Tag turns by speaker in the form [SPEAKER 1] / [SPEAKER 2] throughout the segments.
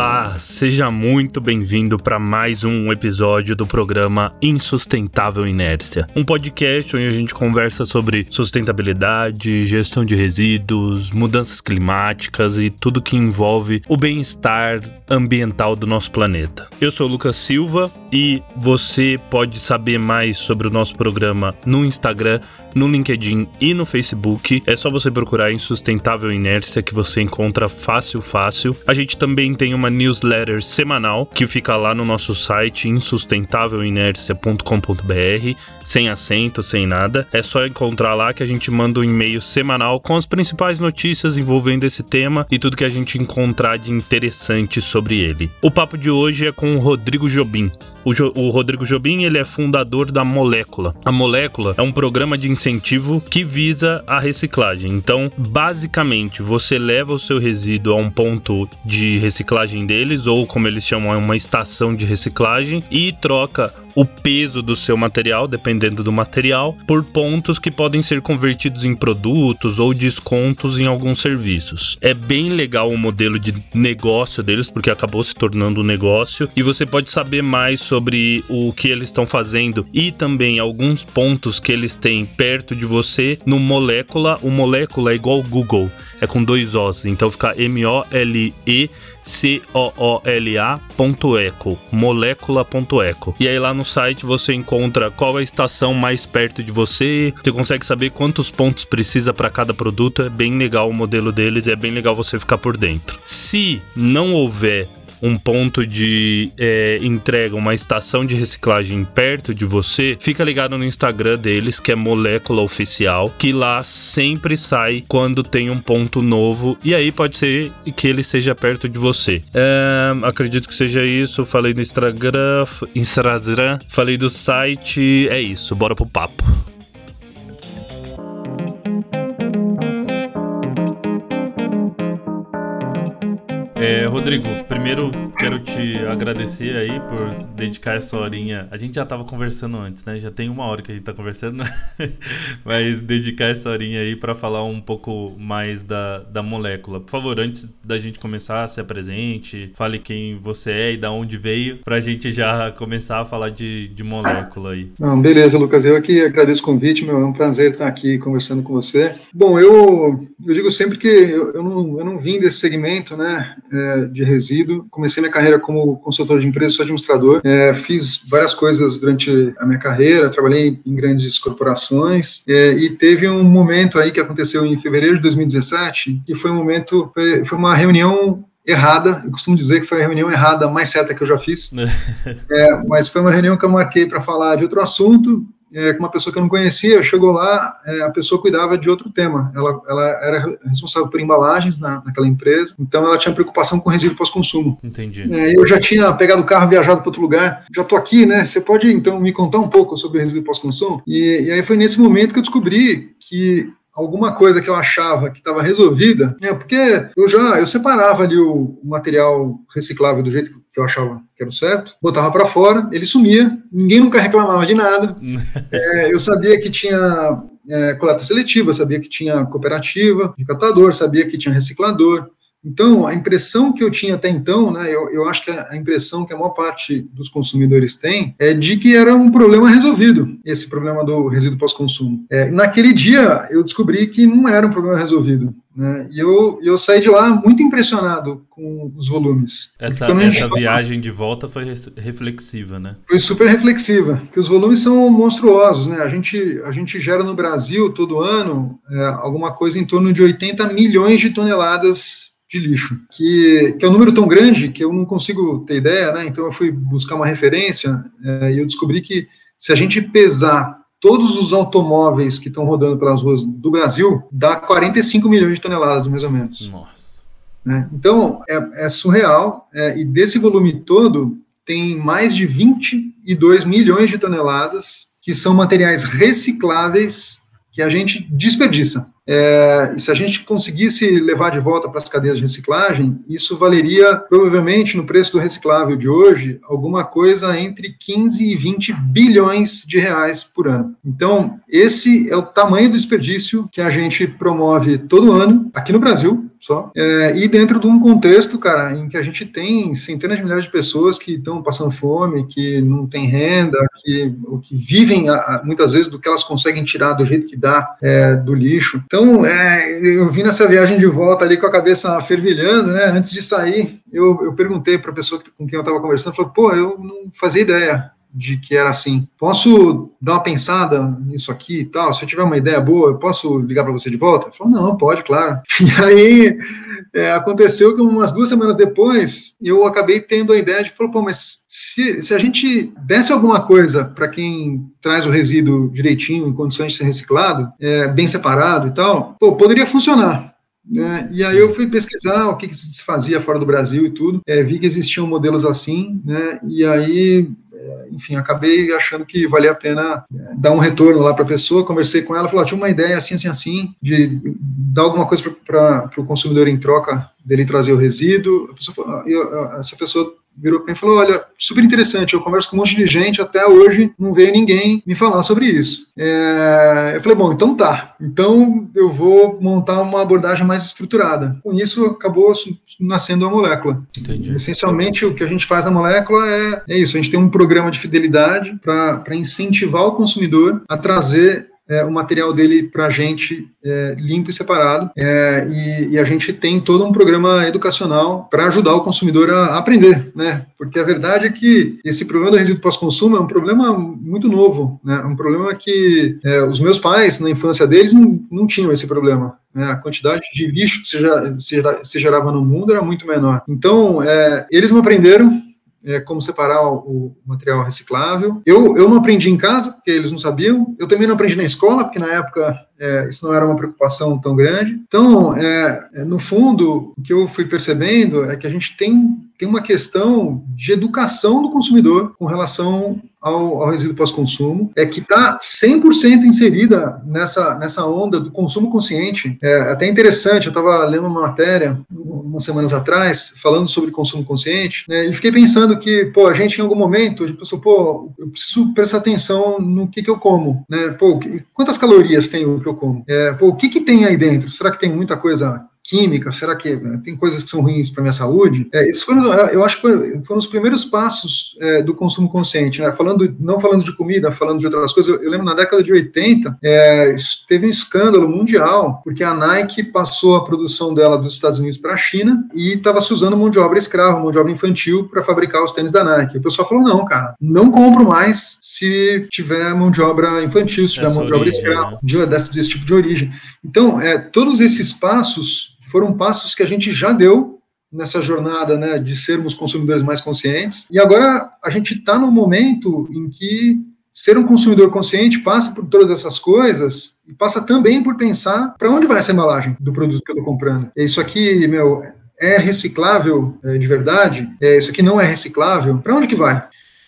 [SPEAKER 1] Olá, seja muito bem-vindo para mais um episódio do programa Insustentável Inércia, um podcast onde a gente conversa sobre sustentabilidade, gestão de resíduos, mudanças climáticas e tudo que envolve o bem-estar ambiental do nosso planeta. Eu sou Lucas Silva e você pode saber mais sobre o nosso programa no Instagram, no LinkedIn e no Facebook. É só você procurar Insustentável Inércia que você encontra fácil, fácil. A gente também tem uma newsletter semanal que fica lá no nosso site insustentavelinercia.com.br, sem acento, sem nada. É só encontrar lá que a gente manda um e-mail semanal com as principais notícias envolvendo esse tema e tudo que a gente encontrar de interessante sobre ele. O papo de hoje é com o Rodrigo Jobim. O, jo o, Rodrigo Jobim ele é fundador da Molécula. A Molécula é um programa de incentivo que visa a reciclagem. Então, basicamente, você leva o seu resíduo a um ponto de reciclagem deles, ou como eles chamam, é uma estação de reciclagem, e troca o peso do seu material, dependendo do material, por pontos que podem ser convertidos em produtos ou descontos em alguns serviços. É bem legal o modelo de negócio deles, porque acabou se tornando um negócio, e você pode saber mais sobre o que eles estão fazendo e também alguns pontos que eles têm perto de você no Molécula. O Molécula é igual Google, é com dois Os, então fica M-O-L-E C-O-O-L-A.eco, molécula.eco. E aí lá no site você encontra qual é a estação mais perto de você, você consegue saber quantos pontos precisa para cada produto, é bem legal o modelo deles, é bem legal você ficar por dentro. Se não houver um ponto de é, entrega, uma estação de reciclagem perto de você, fica ligado no Instagram deles, que é Molécula Oficial, que lá sempre sai quando tem um ponto novo. E aí pode ser que ele seja perto de você. É, acredito que seja isso. Falei do Instagram, Instagram, falei do site. É isso, bora pro papo. É, Rodrigo, primeiro quero te agradecer aí por dedicar essa horinha. A gente já estava conversando antes, né? Já tem uma hora que a gente está conversando, mas dedicar essa horinha aí para falar um pouco mais da, da molécula. Por favor, antes da gente começar, se apresente, fale quem você é e da onde veio, para a gente já começar a falar de, de molécula aí.
[SPEAKER 2] Não, beleza, Lucas. Eu aqui agradeço o convite, meu, é um prazer estar aqui conversando com você. Bom, eu, eu digo sempre que eu, eu, não, eu não vim desse segmento, né? é, de resíduo. Comecei minha carreira como consultor de empresas, sou administrador. É, fiz várias coisas durante a minha carreira, trabalhei em grandes corporações é, e teve um momento aí que aconteceu em fevereiro de 2017 que foi um momento, foi, foi uma reunião errada. Eu costumo dizer que foi a reunião errada mais certa que eu já fiz. é, mas foi uma reunião que eu marquei para falar de outro assunto é, com uma pessoa que eu não conhecia, chegou lá, é, a pessoa cuidava de outro tema. Ela, ela era responsável por embalagens na, naquela empresa, então ela tinha preocupação com resíduo pós-consumo.
[SPEAKER 1] Entendi.
[SPEAKER 2] É, eu já tinha pegado o carro, viajado para outro lugar, já estou aqui, né? Você pode então me contar um pouco sobre resíduo pós-consumo? E, e aí foi nesse momento que eu descobri que alguma coisa que eu achava que estava resolvida, é porque eu já eu separava ali o, o, material reciclável do jeito que eu achava que era o certo, botava para fora, ele sumia, ninguém nunca reclamava de nada. é, eu sabia que tinha é, coleta seletiva, sabia que tinha cooperativa de catador, sabia que tinha reciclador. Então, a impressão que eu tinha até então, né, eu, eu acho que a impressão que a maior parte dos consumidores tem é de que era um problema resolvido, esse problema do resíduo pós-consumo. É, naquele dia, eu descobri que não era um problema resolvido. Né, e eu, eu saí de lá muito impressionado com os volumes.
[SPEAKER 1] Essa, essa viagem de volta foi reflexiva, né?
[SPEAKER 2] Foi super reflexiva, que os volumes são monstruosos. Né? A, gente, a gente gera no Brasil, todo ano, é, alguma coisa em torno de 80 milhões de toneladas de lixo, que, que é um número tão grande que eu não consigo ter ideia, né? Então eu fui buscar uma referência é, e eu descobri que se a gente pesar todos os automóveis que estão rodando pelas ruas do Brasil, dá 45 milhões de toneladas, mais ou menos.
[SPEAKER 1] Nossa.
[SPEAKER 2] Né? Então, é, é surreal, é, e desse volume todo, tem mais de 22 milhões de toneladas que são materiais recicláveis que a gente desperdiça. É, e se a gente conseguisse levar de volta para as cadeias de reciclagem, isso valeria provavelmente no preço do reciclável de hoje alguma coisa entre 15 e 20 bilhões de reais por ano. Então, esse é o tamanho do desperdício que a gente promove todo ano aqui no Brasil, só. É, e dentro de um contexto, cara, em que a gente tem centenas de milhares de pessoas que estão passando fome, que não têm renda, que, que vivem muitas vezes do que elas conseguem tirar do jeito que dá é, do lixo. Então, é, eu vim nessa viagem de volta ali com a cabeça fervilhando, né? Antes de sair, eu, eu perguntei para a pessoa com quem eu estava conversando, falou, pô, eu não fazia ideia de que era assim. Posso dar uma pensada nisso aqui e tal? Se eu tiver uma ideia boa, eu posso ligar para você de volta? Ele falou, não, pode, claro. E aí é, aconteceu que umas duas semanas depois eu acabei tendo a ideia de falar, pô, mas se, se a gente desse alguma coisa para quem traz o resíduo direitinho, em condições de ser reciclado, é, bem separado e tal, pô, poderia funcionar. Né? E aí eu fui pesquisar o que, que, se fazia fora do Brasil e tudo, é, vi que existiam modelos assim, né? E aí enfim, acabei achando que valia a pena é, dar um retorno lá para a pessoa. Conversei com ela, falou: tinha uma ideia assim, assim, assim, de dar alguma coisa para o consumidor em troca dele trazer o resíduo. Pessoa, eu, essa pessoa virou para mim e falou: Olha, super interessante, eu converso com um monte de gente, até hoje não veio ninguém me falar sobre isso. É, eu falei: Bom, então tá, então eu vou montar uma abordagem mais estruturada. Com isso, acabou nascendo a molécula. Entendi. Essencialmente, o que a gente faz na molécula é, é isso: a gente tem um programa de fidelidade para incentivar o consumidor a trazer é, o material dele para a gente é, limpo e separado. É, e, e, a gente tem todo um programa educacional para ajudar o consumidor a, aprender, né? Porque a verdade é que esse problema do resíduo pós-consumo é um problema muito novo, né? É um problema que é, os meus pais, na infância deles, não, não tinham esse problema. Né? A quantidade de lixo que se, se, se gerava no mundo era muito menor. Então, é, eles não aprenderam, é, como separar o, material reciclável. Eu, eu não aprendi em casa, porque eles não sabiam. Eu também não aprendi na escola, porque na época é, isso não era uma preocupação tão grande. Então, é, é no fundo, o que eu fui percebendo é que a gente tem, tem uma questão de educação do consumidor com relação ao, ao resíduo pós-consumo, é que está 100% inserida nessa, nessa onda do consumo consciente. É até interessante, eu estava lendo uma matéria umas semanas atrás, falando sobre consumo consciente, né, e fiquei pensando que, pô, a gente em algum momento, a gente pensou, pô, eu preciso prestar atenção no que, que eu como, né, pô, quantas calorias tem o que eu como? É, pô, o que, que tem aí dentro? Será que tem muita coisa química? Será que eh, tem coisas que são ruins para minha saúde? É, isso foi, eu acho que foi, foram os primeiros passos é, do consumo consciente, né? Falando, não falando de comida, falando de outras coisas. Eu, eu lembro na década de 80, é, teve um escândalo mundial, porque a Nike passou a produção dela dos Estados Unidos para a China e estava se usando mão de obra escrava, mão de obra infantil, para fabricar os tênis da Nike. O pessoal falou: não, cara, não compro mais se tiver mão de obra infantil, se tiver Essa mão de obra escrava, né? de, desse, desse tipo de origem. Então, é, todos esses passos foram passos que a gente já deu nessa jornada né, de sermos consumidores mais conscientes. E agora a gente está num momento em que ser um consumidor consciente passa por todas essas coisas e passa também por pensar para onde vai essa embalagem do produto que eu estou comprando. Isso aqui, meu, é reciclável é, de verdade? É, isso aqui não é reciclável? Para onde que vai?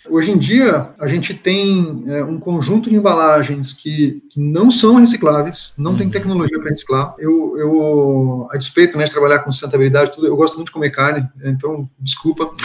[SPEAKER 2] Hoje em dia, a gente tem é, um conjunto de embalagens que, que não são recicláveis, não uhum. tem tecnologia para reciclar. Eu, eu, a despeito né, de trabalhar com sustentabilidade, tudo, eu gosto muito de comer carne, então, desculpa.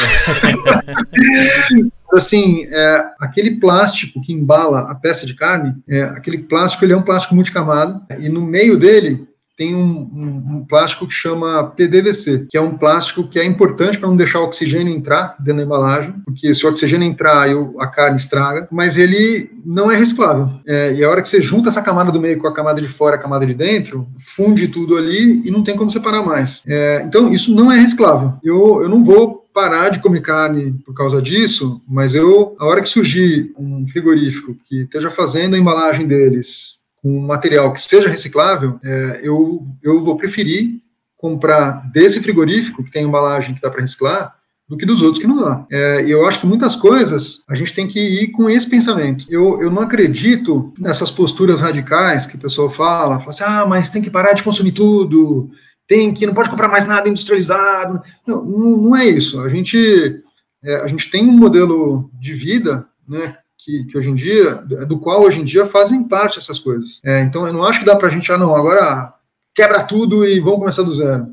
[SPEAKER 2] assim, é, aquele plástico que embala a peça de carne, é, aquele plástico ele é um plástico multicamado, e no meio dele tem um, um, um, plástico que chama PDVC, que é um plástico que é importante para não deixar o oxigênio entrar dentro da embalagem, porque se o oxigênio entrar, eu, a carne estraga, mas ele não é reciclável. É, e a hora que você junta essa camada do meio com a camada de fora, a camada de dentro, funde tudo ali e não tem como separar mais. É, então, isso não é reciclável. Eu, eu não vou parar de comer carne por causa disso, mas eu, a hora que surgir um frigorífico que esteja fazendo a embalagem deles um material que seja reciclável, é, eu, eu vou preferir comprar desse frigorífico, que tem embalagem que dá para reciclar, do que dos outros que não dá. É, eu acho que muitas coisas a gente tem que ir com esse pensamento. Eu, eu não acredito nessas posturas radicais que o pessoal fala, fala assim, ah, mas tem que parar de consumir tudo, tem que, não pode comprar mais nada industrializado. Não, não, não é isso. A gente, é, a gente tem um modelo de vida, né, que, que, hoje em dia, do qual hoje em dia fazem parte essas coisas. É, então, eu não acho que dá para a gente, ah, não, agora quebra tudo e vamos começar do zero.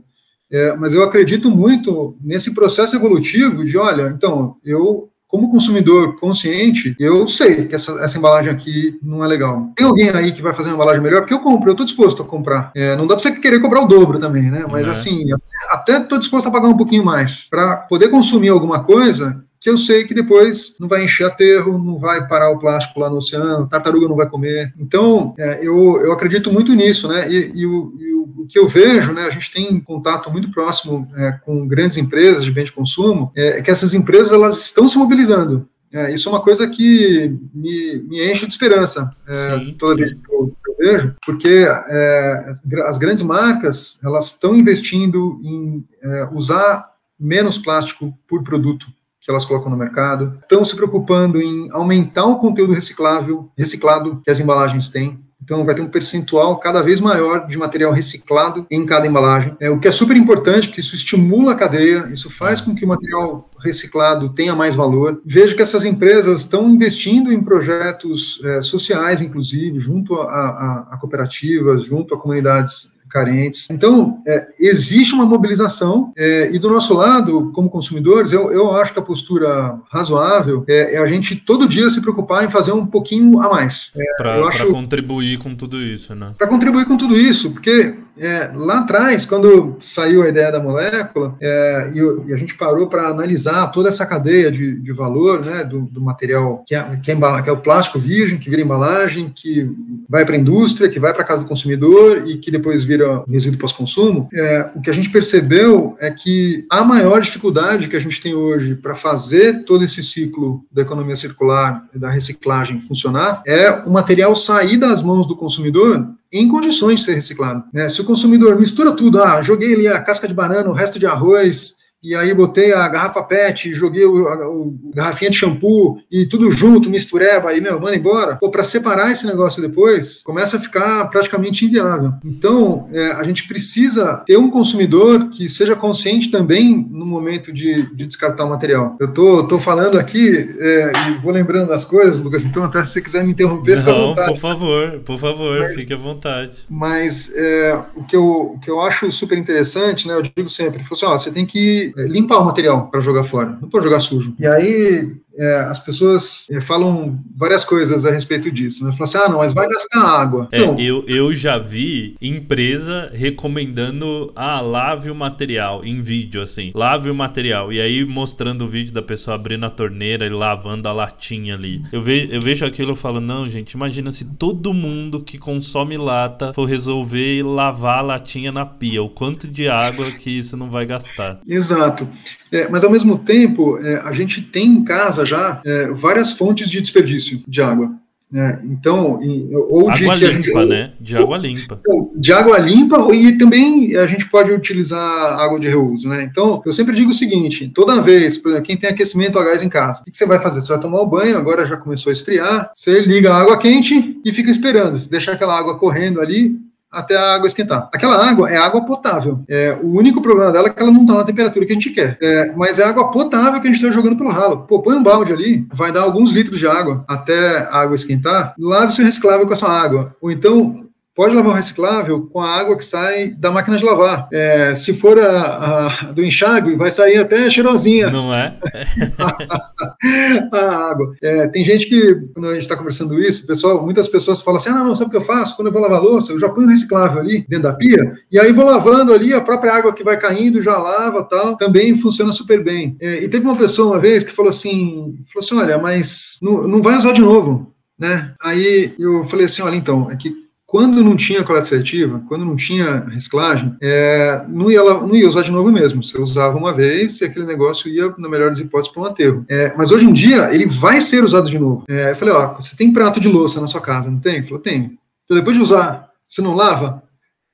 [SPEAKER 2] É, mas eu acredito muito nesse processo evolutivo de, olha, então, eu como consumidor consciente, eu sei que essa, essa, embalagem aqui não é legal. Tem alguém aí que vai fazer uma embalagem melhor? Porque eu compro, eu estou disposto a comprar. É, não dá para você querer cobrar o dobro também, né? Mas, é. assim, até estou disposto a pagar um pouquinho mais para poder consumir alguma coisa que eu sei que depois não vai encher aterro, não vai parar o plástico lá no oceano, tartaruga não vai comer. Então, é, eu, eu acredito muito nisso, né? E, e, o, e, o, que eu vejo, né? A gente tem contato muito próximo é, com grandes empresas de bem de consumo, é, que essas empresas elas estão se mobilizando. É, isso é uma coisa que me, me enche de esperança é, sim, toda sim. vez que eu, eu, vejo, porque é, as grandes marcas elas estão investindo em é, usar menos plástico por produto que elas colocam no mercado, estão se preocupando em aumentar o conteúdo reciclável, reciclado que as embalagens têm. Então, vai ter um percentual cada vez maior de material reciclado em cada embalagem, é, o que é super importante, porque isso estimula a cadeia, isso faz com que o material reciclado tenha mais valor. Vejo que essas empresas estão investindo em projetos é, sociais, inclusive, junto a, a, a cooperativas, junto a comunidades carentes. Então, é, existe uma mobilização, é, e do nosso lado, como consumidores, eu, eu acho que a postura razoável é, é, a gente todo dia se preocupar em fazer um pouquinho a mais.
[SPEAKER 1] É, para contribuir com tudo isso, né?
[SPEAKER 2] Para contribuir com tudo isso, porque é, lá atrás, quando saiu a ideia da molécula, é, e, e, a gente parou para analisar toda essa cadeia de, de valor né, do, do, material que é, que, é que é o plástico virgem, que vira embalagem, que vai para a indústria, que vai para a casa do consumidor e que depois vira resíduo pós-consumo, é, o que a gente percebeu é que a maior dificuldade que a gente tem hoje para fazer todo esse ciclo da economia circular e da reciclagem funcionar é o material sair das mãos do consumidor em condições de ser reciclado. Né? Se o consumidor mistura tudo, ah, joguei ali a casca de banana, o resto de arroz, e aí botei a garrafa PET, joguei o, a, o garrafinha de shampoo e tudo junto, mistureba, e, meu, manda embora. Pô, para separar esse negócio depois, começa a ficar praticamente inviável. Então, é, a gente precisa ter um consumidor que seja consciente também no momento de, de descartar o material. Eu tô, tô falando aqui é, e vou lembrando das coisas, Lucas, então até se você quiser me interromper,
[SPEAKER 1] fica à vontade. por favor, por favor, mas, fique à vontade.
[SPEAKER 2] Mas é, o, que eu, o que eu acho super interessante, né, eu digo sempre, assim, ó, você tem que limpar o material para jogar fora, não pode jogar sujo. E aí é, as pessoas é, falam várias coisas a respeito disso. Né? Falam assim, ah, não, mas vai gastar água.
[SPEAKER 1] É, então, eu, eu já vi empresa recomendando, ah, lave o material em vídeo, assim. Lave o material. E aí mostrando o vídeo da pessoa abrindo a torneira e lavando a latinha ali. Eu, ve, eu vejo aquilo e falo, não, gente, imagina se todo mundo que consome lata for resolver lavar a latinha na pia. O quanto de água que isso não vai gastar.
[SPEAKER 2] Exato. É, mas ao mesmo tempo, é, a gente tem em casa já é, várias fontes de desperdício de água. Né? Então, ou
[SPEAKER 1] de água limpa, gente, né? De água limpa.
[SPEAKER 2] De água limpa e também a gente pode utilizar água de reuso, né? Então, eu sempre digo o seguinte: toda vez, por exemplo, quem tem aquecimento a gás em casa, o que você vai fazer? Você vai tomar o banho, agora já começou a esfriar, você liga a água quente e fica esperando. Se deixar aquela água correndo ali, até a água esquentar. Aquela água é água potável. É, o único problema dela é que ela não está na temperatura que a gente quer. É, mas é água potável que a gente está jogando pelo ralo. Pô, põe um balde ali, vai dar alguns litros de água até a água esquentar. Lave seu reciclável com essa água. Ou então, pode lavar o reciclável com a água que sai da máquina de lavar. É, se for a, a, do enxágue, vai sair até cheirosinha.
[SPEAKER 1] Não é?
[SPEAKER 2] a água. É, tem gente que, quando a gente está conversando isso, pessoal, muitas pessoas falam assim: ah, não, não, sabe o que eu faço? Quando eu vou lavar louça, eu já ponho o reciclável ali dentro da pia, e aí vou lavando ali, a própria água que vai caindo já lava tal. Também funciona super bem. É, e teve uma pessoa uma vez que falou assim: falou assim, olha, mas não, não vai usar de novo. Né? Aí eu falei assim: olha, então, é que quando não tinha coleta seletiva, quando não tinha reciclagem, é, não, ia, não ia usar de novo mesmo. Você usava uma vez e aquele negócio ia, na melhor das hipóteses, para um aterro. É, mas hoje em dia, ele vai ser usado de novo. É, eu falei, ó, você tem prato de louça na sua casa, não tem? Ele falou, tem. Então, depois de usar, você não lava?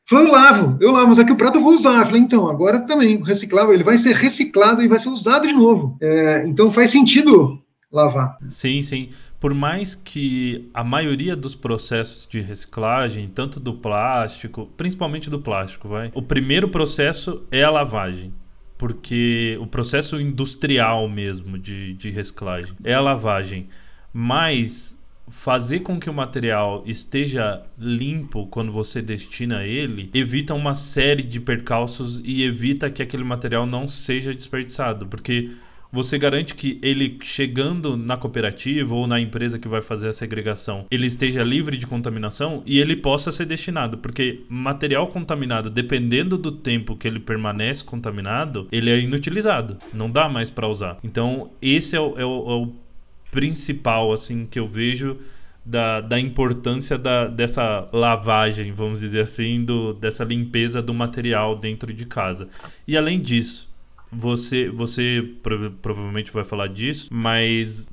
[SPEAKER 2] Falei, eu lavo, eu lavo, mas aqui o prato eu vou usar. Eu falei, então, agora também, reciclável, ele vai ser reciclado e vai ser usado de novo. É, então faz sentido lavar.
[SPEAKER 1] Sim, sim por mais que a maioria dos processos de reciclagem, tanto do plástico, principalmente do plástico, vai, o primeiro processo é a lavagem. Porque o processo industrial mesmo de, de reciclagem é a lavagem. Mas fazer com que o material esteja limpo quando você destina ele evita uma série de percalços e evita que aquele material não seja desperdiçado, porque você garante que ele chegando na cooperativa ou na empresa que vai fazer a segregação, ele esteja livre de contaminação e ele possa ser destinado, porque material contaminado, dependendo do tempo que ele permanece contaminado, ele é inutilizado, não dá mais para usar. Então, esse é o, é, o, é o, principal assim que eu vejo da, da importância da, dessa lavagem, vamos dizer assim, do, dessa limpeza do material dentro de casa. E além disso, você, você prov provavelmente vai falar disso, mas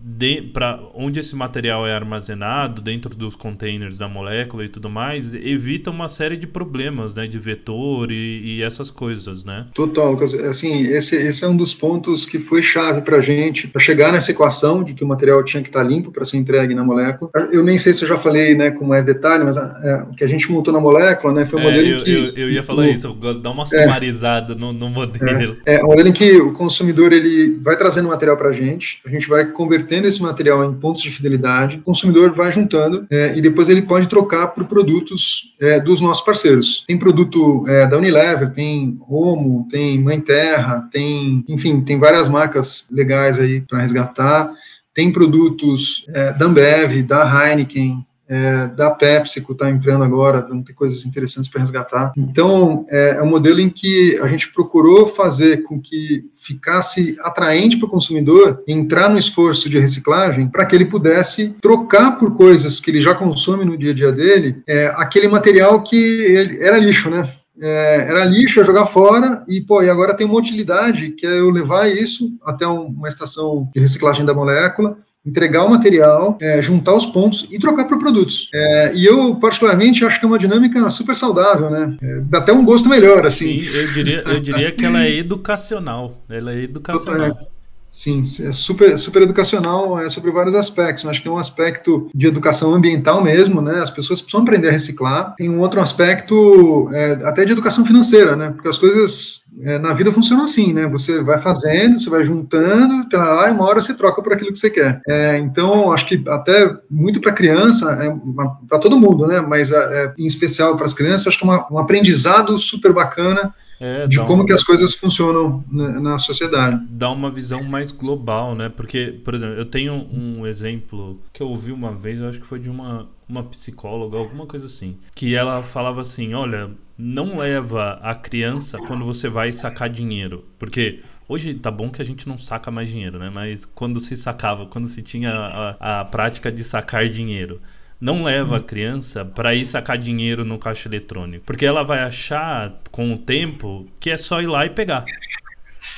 [SPEAKER 1] para onde esse material é armazenado, dentro dos containers da molécula e tudo mais, evita uma série de problemas, né, de vetor e, e essas coisas, né?
[SPEAKER 2] Total, Lucas. Assim, esse, esse é um dos pontos que foi chave para gente, para chegar nessa equação de que o material tinha que estar tá limpo para ser entregue na molécula. Eu nem sei se eu já falei, né, com mais detalhe, mas é, o que a gente montou na molécula, né, foi um é, modelo
[SPEAKER 1] eu,
[SPEAKER 2] que...
[SPEAKER 1] Eu, eu ia falar o, isso, dá uma sumarizada é, no, no modelo.
[SPEAKER 2] É, é, um modelo em que o consumidor ele vai trazendo material para a gente, a gente vai convertendo esse material em pontos de fidelidade, o consumidor vai juntando é, e depois ele pode trocar por produtos é, dos nossos parceiros. Tem produto é, da Unilever, tem Romo, tem Mãe Terra, tem, enfim, tem várias marcas legais aí para resgatar. Tem produtos é, da Ambev, da Heineken, é, da PepsiCo está entrando agora, tem coisas interessantes para resgatar. Então, é, é, um modelo em que a gente procurou fazer com que ficasse atraente para o consumidor entrar no esforço de reciclagem para que ele pudesse trocar por coisas que ele já consome no dia a dia dele, é, aquele material que ele, era lixo, né? É, era lixo, ia jogar fora, e, pô, e agora tem uma utilidade, que é eu levar isso até uma estação de reciclagem da molécula, entregar o material, é, juntar os pontos e trocar por produtos. É, e eu, particularmente, acho que é uma dinâmica super saudável, né? É, dá até um gosto melhor, assim.
[SPEAKER 1] Sim, eu diria, eu diria que ela é educacional. Ela é educacional.
[SPEAKER 2] Sim, é super, super educacional é sobre vários aspectos. Eu acho que tem um aspecto de educação ambiental mesmo, né? As pessoas precisam aprender a reciclar. Tem um outro aspecto é, até de educação financeira, né? Porque as coisas é, na vida funcionam assim, né? Você vai fazendo, você vai juntando, tá e uma hora você troca por aquilo que você quer. É, então, acho que até muito para criança, é, para todo mundo, né? Mas é, em especial para as crianças, acho que é uma, um aprendizado super bacana é, de como que as coisas funcionam na, na, sociedade.
[SPEAKER 1] Dá uma visão mais global, né? Porque, por exemplo, eu tenho um exemplo que eu ouvi uma vez, eu acho que foi de uma, uma psicóloga, alguma coisa assim, que ela falava assim, olha, não leva a criança quando você vai sacar dinheiro, porque Hoje tá bom que a gente não saca mais dinheiro, né? Mas quando se sacava, quando se tinha a, a prática de sacar dinheiro, não leva a criança para ir sacar dinheiro no caixa eletrônico, porque ela vai achar com o tempo que é só ir lá e pegar.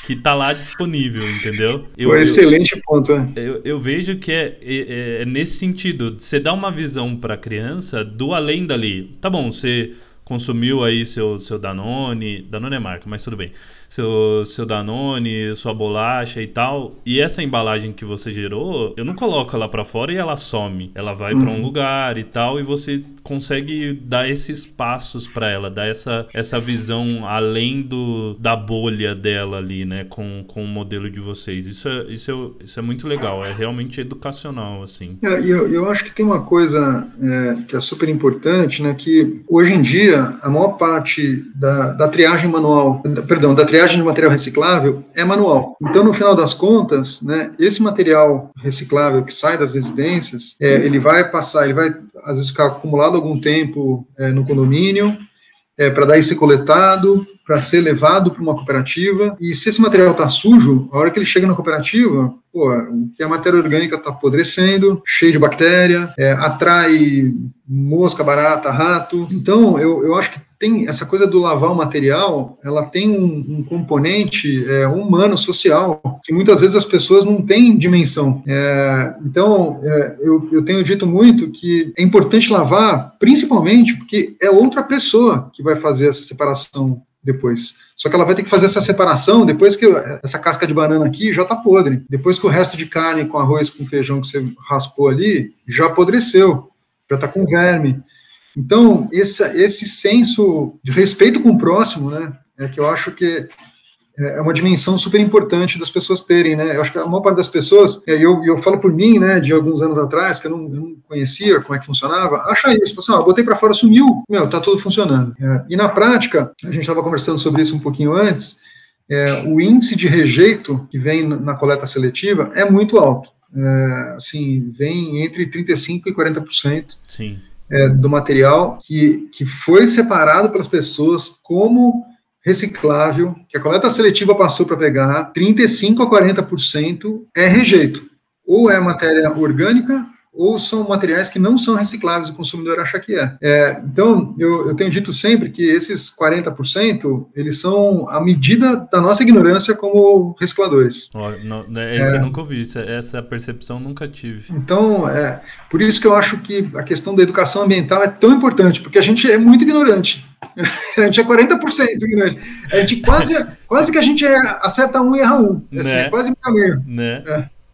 [SPEAKER 1] Que tá lá disponível, entendeu?
[SPEAKER 2] Eu, excelente eu, ponto.
[SPEAKER 1] Né? Eu, eu, vejo que é, é, é, nesse sentido. Você dá uma visão para a criança do além dali. Tá bom, você consumiu aí seu, seu Danone. Danone é marca, mas tudo bem seu, seu Danone, sua bolacha e tal. E essa embalagem que você gerou, eu não coloco ela para fora e ela some. Ela vai uhum. para um lugar e tal, e você consegue dar esses passos para ela, dar essa, essa visão além do, da bolha dela ali, né, com, com o modelo de vocês. Isso é, isso é, isso é muito legal, é realmente educacional, assim.
[SPEAKER 2] É, eu, eu acho que tem uma coisa é, que é super importante, né, que hoje em dia a maior parte da, da triagem manual, perdão, da triagem triagem de material reciclável é manual. Então, no final das contas, né, esse material reciclável que sai das residências, é, ele vai passar, ele vai às vezes ficar acumulado algum tempo é, no condomínio, é, para daí ser coletado, para ser levado para uma cooperativa. E se esse material está sujo, a hora que ele chega na cooperativa, pô, a matéria orgânica está apodrecendo, cheio de bactéria, é, atrai mosca, barata, rato. Então, eu, eu acho que tem essa coisa do lavar o material, ela tem um, um componente é, humano, social, que muitas vezes as pessoas não têm dimensão. É, então, é, eu, eu tenho dito muito que é importante lavar, principalmente porque é outra pessoa que vai fazer essa separação depois. Só que ela vai ter que fazer essa separação depois que essa casca de banana aqui já está podre. Depois que o resto de carne com arroz, com feijão que você raspou ali, já apodreceu, já está com verme. Então, esse, esse senso de respeito com o próximo, né, é que eu acho que é, é uma dimensão super importante das pessoas terem, né? Eu acho que a maior parte das pessoas, e eu, eu falo por mim, né, de alguns anos atrás, que eu não, eu não conhecia como é que funcionava, acha isso, assim, ó, botei para fora, sumiu, meu, tá tudo funcionando. É, e na prática, a gente estava conversando sobre isso um pouquinho antes, é, o índice de rejeito que vem na coleta seletiva é muito alto. É, assim, vem entre 35% e 40%.
[SPEAKER 1] Sim
[SPEAKER 2] é, do material que, que foi separado pelas pessoas como reciclável, que a coleta seletiva passou para pegar, 35% a 40% é rejeito. Ou é matéria orgânica, ou são materiais que não são recicláveis, o consumidor acha que é. é então, eu, eu, tenho dito sempre que esses 40%, eles são a medida da nossa ignorância como recicladores.
[SPEAKER 1] Oh, não, né, esse é, eu nunca ouvi, essa percepção nunca tive.
[SPEAKER 2] Então, é, por isso que eu acho que a questão da educação ambiental é tão importante, porque a gente é muito ignorante. A gente é 40% ignorante. A gente quase, quase que a gente é, acerta um e erra um. Assim, né? É quase caminho.
[SPEAKER 1] Né?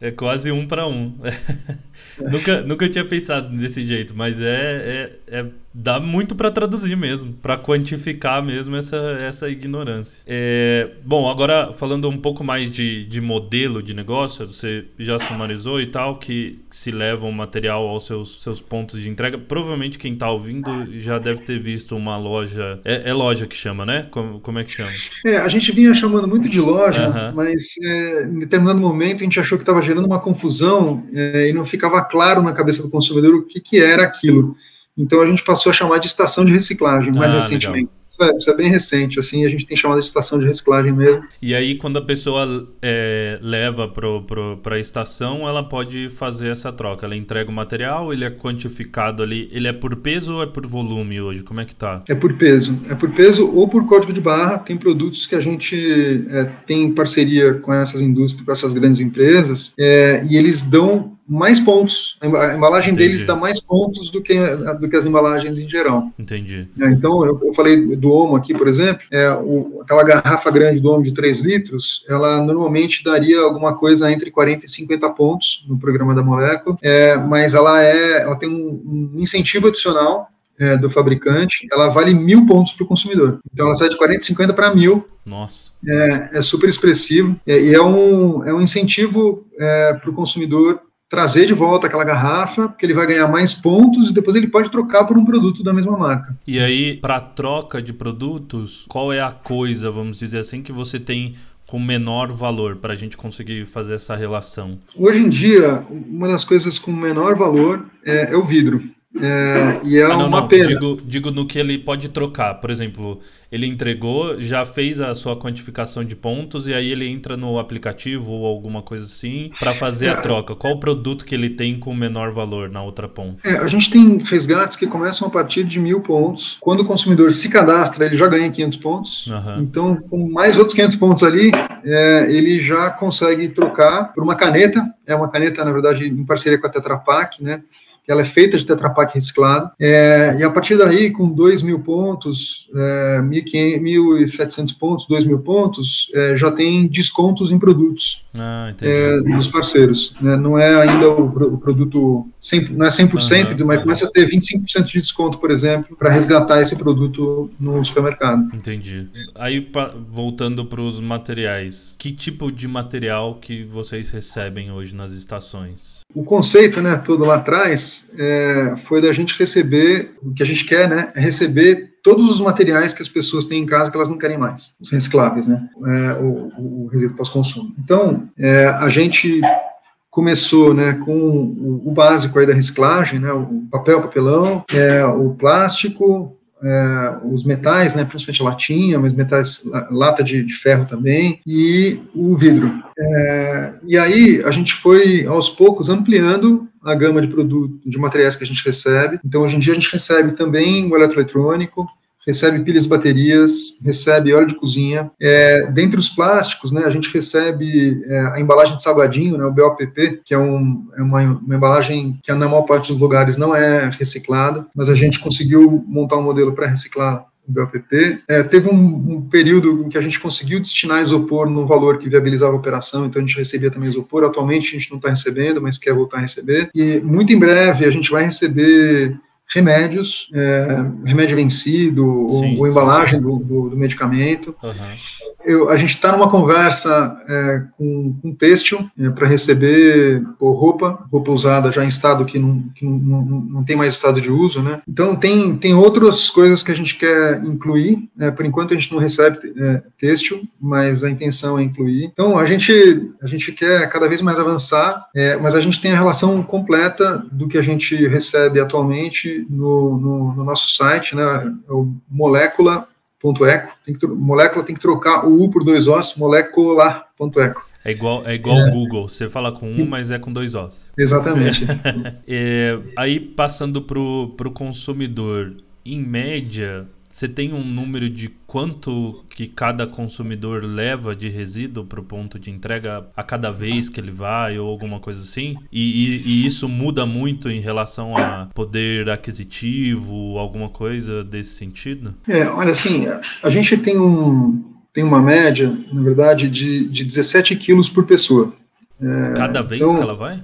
[SPEAKER 1] É. é quase um para um. nunca, nunca tinha pensado desse jeito, mas é, é, é dá muito para traduzir mesmo, para quantificar mesmo essa, essa ignorância. É, bom, agora falando um pouco mais de, de modelo de negócio, você já sumarizou e tal, que, se leva o material aos seus, seus pontos de entrega. Provavelmente quem está ouvindo já deve ter visto uma loja. É, é, loja que chama, né? Como, como é que chama?
[SPEAKER 2] É, a gente vinha chamando muito de loja, uhum. mas é, em determinado momento a gente achou que estava gerando uma confusão é, e não ficava claro na cabeça do consumidor o que, que era aquilo. Então a gente passou a chamar de estação de reciclagem mais ah, recentemente. Isso é, isso é, bem recente, assim, a gente tem chamado de estação de reciclagem mesmo.
[SPEAKER 1] E aí, quando a pessoa é, leva para a estação, ela pode fazer essa troca. Ela entrega o material, ele é quantificado ali. Ele é por peso ou é por volume hoje? Como é que tá?
[SPEAKER 2] É por peso. É por peso ou por código de barra. Tem produtos que a gente é, tem parceria com essas indústrias, com essas grandes empresas, é, e eles dão mais pontos. A embalagem Entendi. deles dá mais pontos do que, do que as embalagens em geral.
[SPEAKER 1] Entendi.
[SPEAKER 2] É, então, eu, eu, falei do Omo aqui, por exemplo, é, o, aquela garrafa grande do Omo de 3 litros, ela normalmente daria alguma coisa entre 40 e 50 pontos no programa da molécula, é, mas ela, é, ela tem um, um incentivo adicional é, do fabricante, ela vale mil pontos para o consumidor. Então ela sai de 40, 50 para mil.
[SPEAKER 1] Nossa.
[SPEAKER 2] É, é super expressivo é, e é um, é um incentivo é, para o consumidor trazer de volta aquela garrafa, porque ele vai ganhar mais pontos e depois ele pode trocar por um produto da mesma marca.
[SPEAKER 1] E aí, para troca de produtos, qual é a coisa, vamos dizer assim, que você tem com menor valor para a gente conseguir fazer essa relação?
[SPEAKER 2] Hoje em dia, uma das coisas com menor valor é, é o vidro. É, e é ah, não, uma não. pena.
[SPEAKER 1] Digo, digo no que ele pode trocar. Por exemplo, ele entregou, já fez a sua quantificação de pontos e aí ele entra no aplicativo ou alguma coisa assim para fazer é, a troca. Qual o produto que ele tem com menor valor na outra ponta?
[SPEAKER 2] É, a gente tem resgates que começam a partir de mil pontos. Quando o consumidor se cadastra, ele já ganha 500 pontos. Uhum. Então, com mais outros 500 pontos ali, é, ele já consegue trocar por uma caneta. É uma caneta, na verdade, em parceria com a Tetra Pak, né? Que ela é feita de Tetra Pak reciclado, é, e a partir daí, com 2 mil pontos, é, 1.700 pontos, 2 mil pontos, é, já tem descontos em produtos
[SPEAKER 1] ah, é,
[SPEAKER 2] dos parceiros. Né? Não é ainda o, o produto, 100, não é 100%, uhum, mas começa a ter 25% de desconto, por exemplo, para resgatar esse produto no supermercado.
[SPEAKER 1] Entendi. Aí, pra, voltando para os materiais, que tipo de material que vocês recebem hoje nas estações?
[SPEAKER 2] O conceito, né, todo lá atrás, é, foi da gente receber, o que a gente quer, né, é receber todos os materiais que as pessoas têm em casa que elas não querem mais, os recicláveis, né, é, o, o, resíduo pós-consumo. Então, é, a gente começou, né, com o, básico aí da reciclagem, né, o papel, papelão, é, o plástico, é, os metais, né, principalmente latinha, mas metais, lata de, de ferro também, e o vidro. É, e aí a gente foi aos poucos ampliando a gama de produtos, de materiais que a gente recebe. Então hoje em dia a gente recebe também o eletroeletrônico, recebe pilhas baterias, recebe óleo de cozinha. É, dentre os plásticos, né, a gente recebe é, a embalagem de salgadinho, né, o BOPP, que é, um, é uma, uma, embalagem que na maior parte dos lugares não é reciclada, mas a gente conseguiu montar um modelo para reciclar o BOPP. É, teve um, um, período em que a gente conseguiu destinar isopor no valor que viabilizava a operação, então a gente recebia também isopor. Atualmente a gente não está recebendo, mas quer voltar a receber. E muito em breve a gente vai receber remédios, é, remédio vencido, sim, ou, ou, embalagem do, do, do medicamento. Uhum. Eu, a gente está numa conversa é, com, com têxtil é, para receber pô, roupa, roupa usada já em estado que, não, que não, não, não, tem mais estado de uso, né? Então tem, tem outras coisas que a gente quer incluir. É, por enquanto a gente não recebe é, têxtil, mas a intenção é incluir. Então a gente a gente quer cada vez mais avançar, é, mas a gente tem a relação completa do que a gente recebe atualmente no, no, no nosso site, né? É o molécula eco, tem que, molécula tem que trocar o U por dois Os, molecular.eco.
[SPEAKER 1] É igual, é igual é. o Google, você fala com um, mas é com dois Os.
[SPEAKER 2] Exatamente.
[SPEAKER 1] é, aí, passando para o consumidor, em média, você tem um número de quanto que cada consumidor leva de resíduo para o ponto de entrega a cada vez que ele vai ou alguma coisa assim? E, e, e, isso muda muito em relação a poder aquisitivo, alguma coisa desse sentido?
[SPEAKER 2] É, olha assim, a gente tem, um, tem uma média, na verdade, de, de 17 quilos por pessoa.
[SPEAKER 1] É, cada vez então, que ela vai?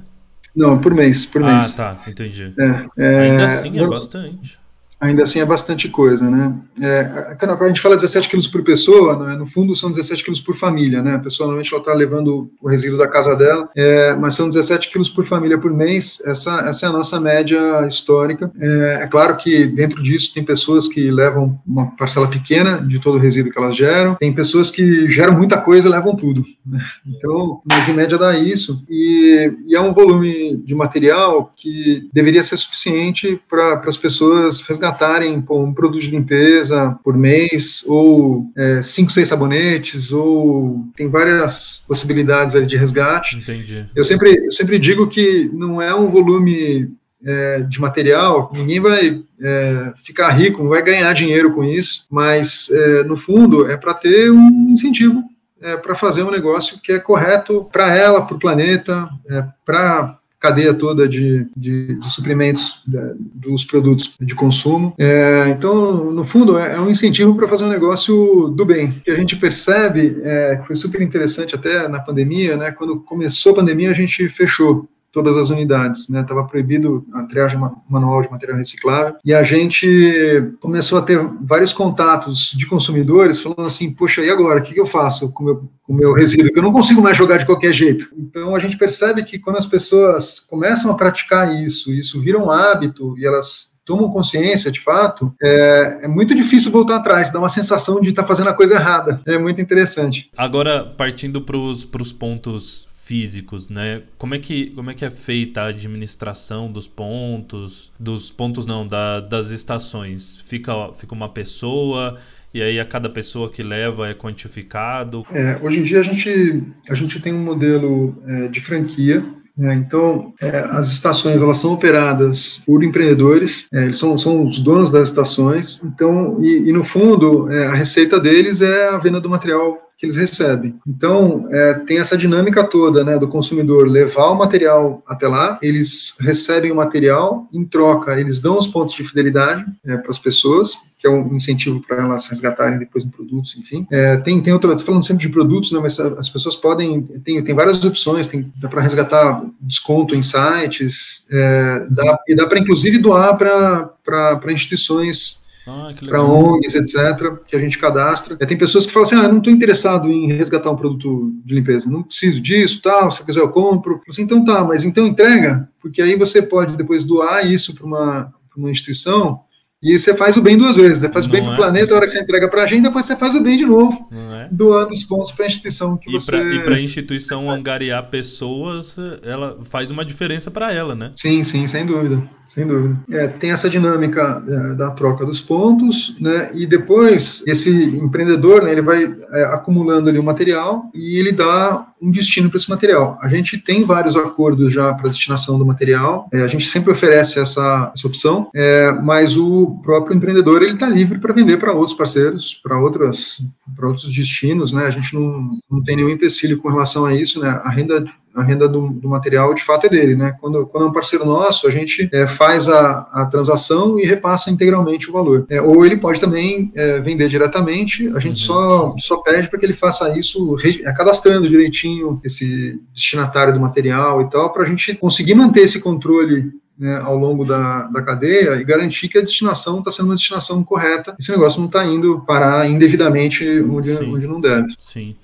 [SPEAKER 2] Não, por mês, por mês.
[SPEAKER 1] Ah, tá, entendi.
[SPEAKER 2] É,
[SPEAKER 1] é, Ainda assim é bastante
[SPEAKER 2] ainda assim é bastante coisa, né? É, a gente fala 17 quilos por pessoa, né, no fundo são 17 quilos por família, né? A pessoa normalmente ela está levando o resíduo da casa dela, é, mas são 17 quilos por família por mês. Essa, essa é a nossa média histórica. É, é, claro que dentro disso tem pessoas que levam uma parcela pequena de todo o resíduo que elas geram, tem pessoas que geram muita coisa e levam tudo. Né? Então, mas em média dá isso e, e é um volume de material que deveria ser suficiente para as pessoas resgatarem resgatarem pô, um produto de limpeza por mês, ou é, cinco, seis sabonetes, ou tem várias possibilidades ali de resgate.
[SPEAKER 1] Entendi.
[SPEAKER 2] Eu sempre, eu sempre digo que não é um volume é, de material, ninguém vai é, ficar rico, não vai ganhar dinheiro com isso, mas é, no fundo é para ter um incentivo é, para fazer um negócio que é correto para ela, para o planeta, é, para cadeia toda de, de, de suprimentos dos produtos de consumo. É, então, no fundo, é, é um incentivo para fazer um negócio do bem. O que a gente percebe, é, que foi super interessante até na pandemia, né, quando começou a pandemia, a gente fechou todas as unidades, né? Estava proibido a triagem manual de material reciclável e a gente começou a ter vários contatos de consumidores falando assim, poxa, e agora? O que, eu faço com meu, o meu resíduo? Que eu não consigo mais jogar de qualquer jeito. Então a gente percebe que quando as pessoas começam a praticar isso, isso vira um hábito e elas tomam consciência de fato, é, é, muito difícil voltar atrás, dá uma sensação de estar tá fazendo a coisa errada. É muito interessante.
[SPEAKER 1] Agora, partindo para os pontos físicos, né? Como é que, como é, que é feita a administração dos pontos, dos pontos não, da, das estações? Fica, fica uma pessoa e aí a cada pessoa que leva é quantificado?
[SPEAKER 2] É, hoje em dia a gente, a gente tem um modelo é, de franquia, né? então, é, as estações elas são operadas por empreendedores, é, eles são, são os donos das estações. Então, e, e no fundo, é, a receita deles é a venda do material que eles recebem. Então, é, tem essa dinâmica toda né, do consumidor levar o material até lá, eles recebem o material, em troca, eles dão os pontos de fidelidade é, para as pessoas, que é um incentivo para elas resgatarem depois em produtos, enfim. É, tem, tem outra, estou falando sempre de produtos, né, mas as pessoas podem, tem, tem várias opções, tem, dá para resgatar desconto em sites, é, dá, e dá para inclusive doar para instituições ah, para ONGs, etc., que a gente cadastra. É, tem pessoas que falam assim: ah, eu não estou interessado em resgatar um produto de limpeza, não preciso disso, tal, se eu quiser eu compro. Assim, então tá, mas então entrega, porque aí você pode depois doar isso para uma, uma instituição e você faz o bem duas vezes, né? Faz não o bem para o é? planeta, a hora que você entrega para a gente, depois você faz o bem de novo, é? doando os pontos para a instituição que
[SPEAKER 1] e
[SPEAKER 2] você... Pra,
[SPEAKER 1] e para a instituição angariar pessoas, ela faz uma diferença para ela, né?
[SPEAKER 2] Sim, sim, sem dúvida sem dúvida. É, tem essa dinâmica é, da troca dos pontos, né, e depois esse empreendedor, né, ele vai é, acumulando ali o material e ele dá um destino para esse material. A gente tem vários acordos já para destinação do material, é, a gente sempre oferece essa, essa opção, é, mas o próprio empreendedor ele está livre para vender para outros parceiros, para outras para outros destinos, né? A gente não, não tem nenhum empecilho com relação a isso, né? A renda a renda do, do, material de fato é dele, né? Quando, quando é um parceiro nosso, a gente é, faz a, a transação e repassa integralmente o valor. É, ou ele pode também é, vender diretamente, a gente uhum. só, só pede para que ele faça isso é, cadastrando direitinho esse destinatário do material e tal, para a gente conseguir manter esse controle né, ao longo da, da cadeia e garantir que a destinação está sendo uma destinação correta, esse negócio não está indo parar indevidamente onde, onde não deve.
[SPEAKER 1] Sim.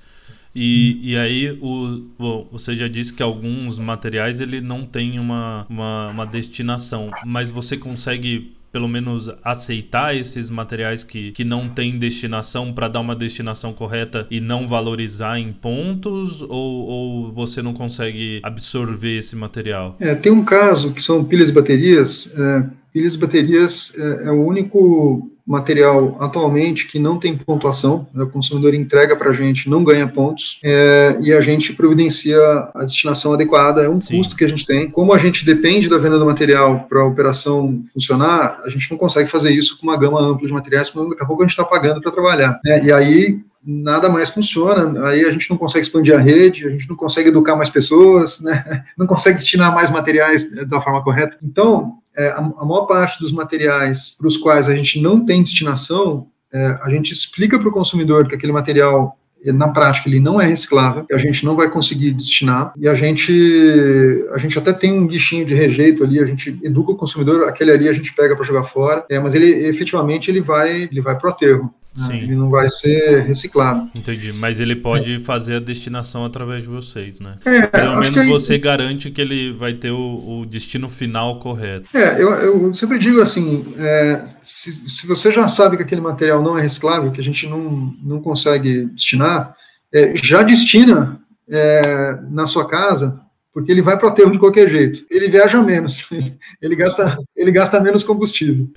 [SPEAKER 1] E, e aí, o, bom, você já disse que alguns materiais ele não tem uma, uma, uma destinação, mas você consegue pelo menos aceitar esses materiais que, que não têm destinação para dar uma destinação correta e não valorizar em pontos? Ou, ou você não consegue absorver esse material?
[SPEAKER 2] É, tem um caso que são pilhas e baterias. É, pilhas e baterias é, é o único material atualmente que não tem pontuação, né, o consumidor entrega para a gente, não ganha pontos, é, e a gente providencia a destinação adequada, é um Sim. custo que a gente tem. Como a gente depende da venda do material para a operação funcionar, a gente não consegue fazer isso com uma gama ampla de materiais, porque daqui a pouco a gente está pagando para trabalhar. Né, e aí nada mais funciona, aí a gente não consegue expandir a rede, a gente não consegue educar mais pessoas, né? não consegue destinar mais materiais da forma correta. Então, é, a, a, maior parte dos materiais para os quais a gente não tem destinação, é, a gente explica para o consumidor que aquele material na prática ele não é reciclável, a gente não vai conseguir destinar e a gente a gente até tem um bichinho de rejeito ali, a gente educa o consumidor, aquele ali a gente pega para jogar fora, é, mas ele efetivamente ele vai ele vai para o Né? Sim. Ele não vai ser reciclado.
[SPEAKER 1] Entendi, mas ele pode é. fazer a destinação através de vocês, né? É, Pelo menos aí... você garante que ele vai ter o, o, destino final correto.
[SPEAKER 2] É, eu, eu sempre digo assim, é, se, se, você já sabe que aquele material não é reciclável, que a gente não, não consegue destinar, é, já destina é, na sua casa porque ele vai para o aterro de qualquer jeito. Ele viaja menos, ele gasta, ele gasta menos combustível.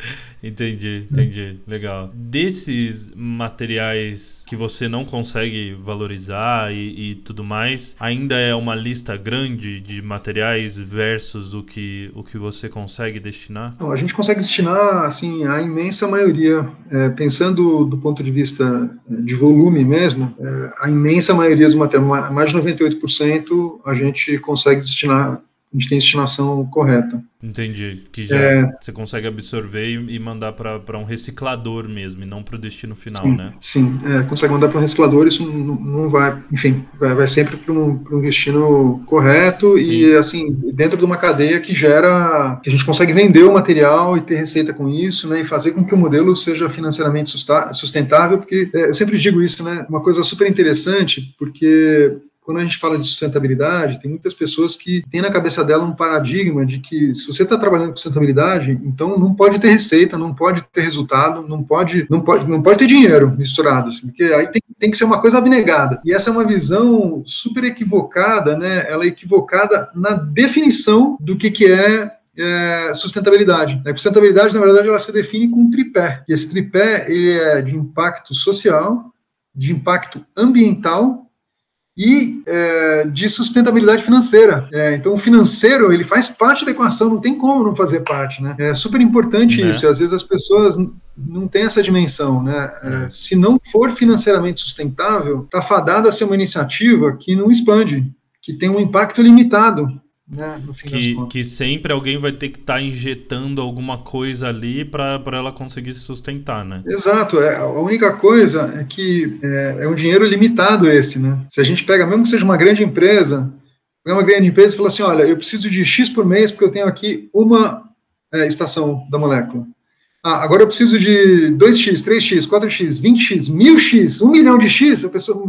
[SPEAKER 1] Entendi, entendi. Legal. Desses materiais que você não consegue valorizar e, e, tudo mais, ainda é uma lista grande de materiais versus o que, o que você consegue destinar?
[SPEAKER 2] Não, a gente consegue destinar, assim, a imensa maioria. É, pensando do ponto de vista é, de volume mesmo, é, a imensa maioria dos materiais, mais de 98%, a gente consegue destinar a gente tem destinação correta.
[SPEAKER 1] Entendi. Que já é, você consegue absorver e, mandar para um reciclador mesmo, e não para o destino final,
[SPEAKER 2] sim,
[SPEAKER 1] né?
[SPEAKER 2] Sim, é, consegue mandar para um reciclador, isso não, não vai, enfim, vai, vai sempre para um, um, destino correto sim. e, assim, dentro de uma cadeia que gera, que a gente consegue vender o material e ter receita com isso, né, e fazer com que o modelo seja financeiramente sustentável, porque é, eu sempre digo isso, né, uma coisa super interessante, porque quando a gente fala de sustentabilidade, tem muitas pessoas que têm na cabeça dela um paradigma de que se você está trabalhando com sustentabilidade, então não pode ter receita, não pode ter resultado, não pode, não pode, não pode ter dinheiro misturado, assim, porque aí tem, tem que ser uma coisa abnegada. E essa é uma visão super equivocada, né? Ela é equivocada na definição do que, que é é, sustentabilidade. A sustentabilidade, na verdade, ela se define com um tripé. E esse tripé ele é de impacto social, de impacto ambiental e é, de sustentabilidade financeira. É, então, o financeiro ele faz parte da equação, não tem como não fazer parte. Né? É super importante né? isso. Às vezes as pessoas não têm essa dimensão. Né? É, se não for financeiramente sustentável, está fadada a ser uma iniciativa que não expande, que tem um impacto limitado né,
[SPEAKER 1] que, que sempre alguém vai ter que estar tá injetando alguma coisa ali para ela conseguir se sustentar, né?
[SPEAKER 2] Exato. É, a única coisa é que é, é, um dinheiro limitado esse, né? Se a gente pega, mesmo que seja uma grande empresa, pega uma grande empresa e fala assim, olha, eu preciso de X por mês porque eu tenho aqui uma é, estação da molécula. Ah, agora eu preciso de 2x, 3x, 4x, 20x, 1000x, 1 milhão de x, a pessoa,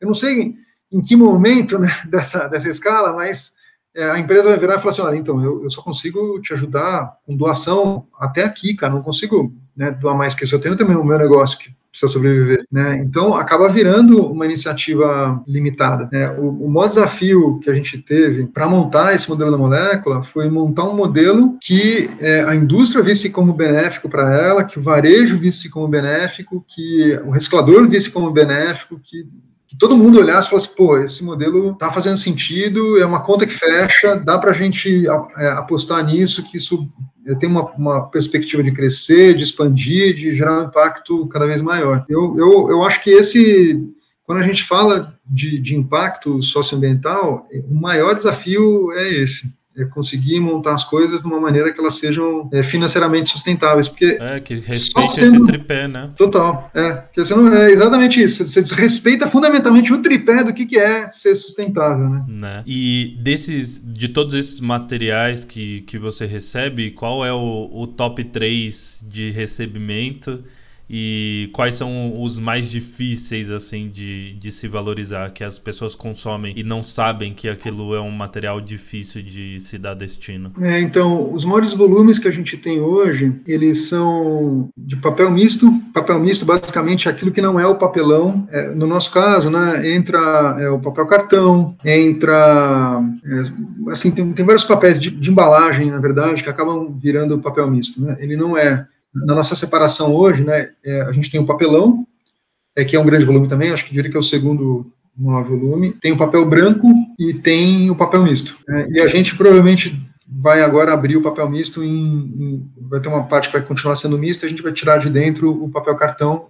[SPEAKER 2] eu não sei em que momento né, dessa, dessa escala, mas é, a empresa vai virar e falar assim, olha, então, eu, eu só consigo te ajudar com doação até aqui, cara, não consigo né, doar mais que isso, eu tenho também o meu negócio que precisa sobreviver, né? Então acaba virando uma iniciativa limitada. Né? O, o maior desafio que a gente teve para montar esse modelo da molécula foi montar um modelo que é, a indústria visse como benéfico para ela, que o varejo visse como benéfico, que o reciclador visse como benéfico, que que todo mundo olhasse e falasse, pô, esse modelo está fazendo sentido, é uma conta que fecha, dá para a gente é, apostar nisso, que isso tem uma, uma, perspectiva de crescer, de expandir, de gerar um impacto cada vez maior. Eu, eu, eu acho que esse, quando a gente fala de, de impacto socioambiental, o maior desafio é esse, é conseguir montar as coisas de uma maneira que elas sejam é, financeiramente sustentáveis, porque
[SPEAKER 1] é que respeite sendo... esse tripé, né?
[SPEAKER 2] Total, é, porque você não, é exatamente isso. Você desrespeita fundamentalmente o tripé do que, que é ser sustentável, né?
[SPEAKER 1] né? E desses, de todos esses materiais que, que você recebe, qual é o, o top 3 de recebimento? E quais são os mais difíceis assim de, de se valorizar que as pessoas consomem e não sabem que aquilo é um material difícil de se dar destino?
[SPEAKER 2] É, então os maiores volumes que a gente tem hoje eles são de papel misto. Papel misto basicamente é aquilo que não é o papelão. É, no nosso caso né entra é, o papel cartão entra é, assim tem, tem vários papéis de, de embalagem na verdade que acabam virando papel misto né. Ele não é na nossa separação hoje, né, é, a gente tem o papelão, é, que é um grande volume também, acho que diria que é o segundo maior volume, tem o papel branco e tem o papel misto. Né, e a gente provavelmente vai agora abrir o papel misto em, em, vai ter uma parte que vai continuar sendo misto, a gente vai tirar de dentro o papel cartão,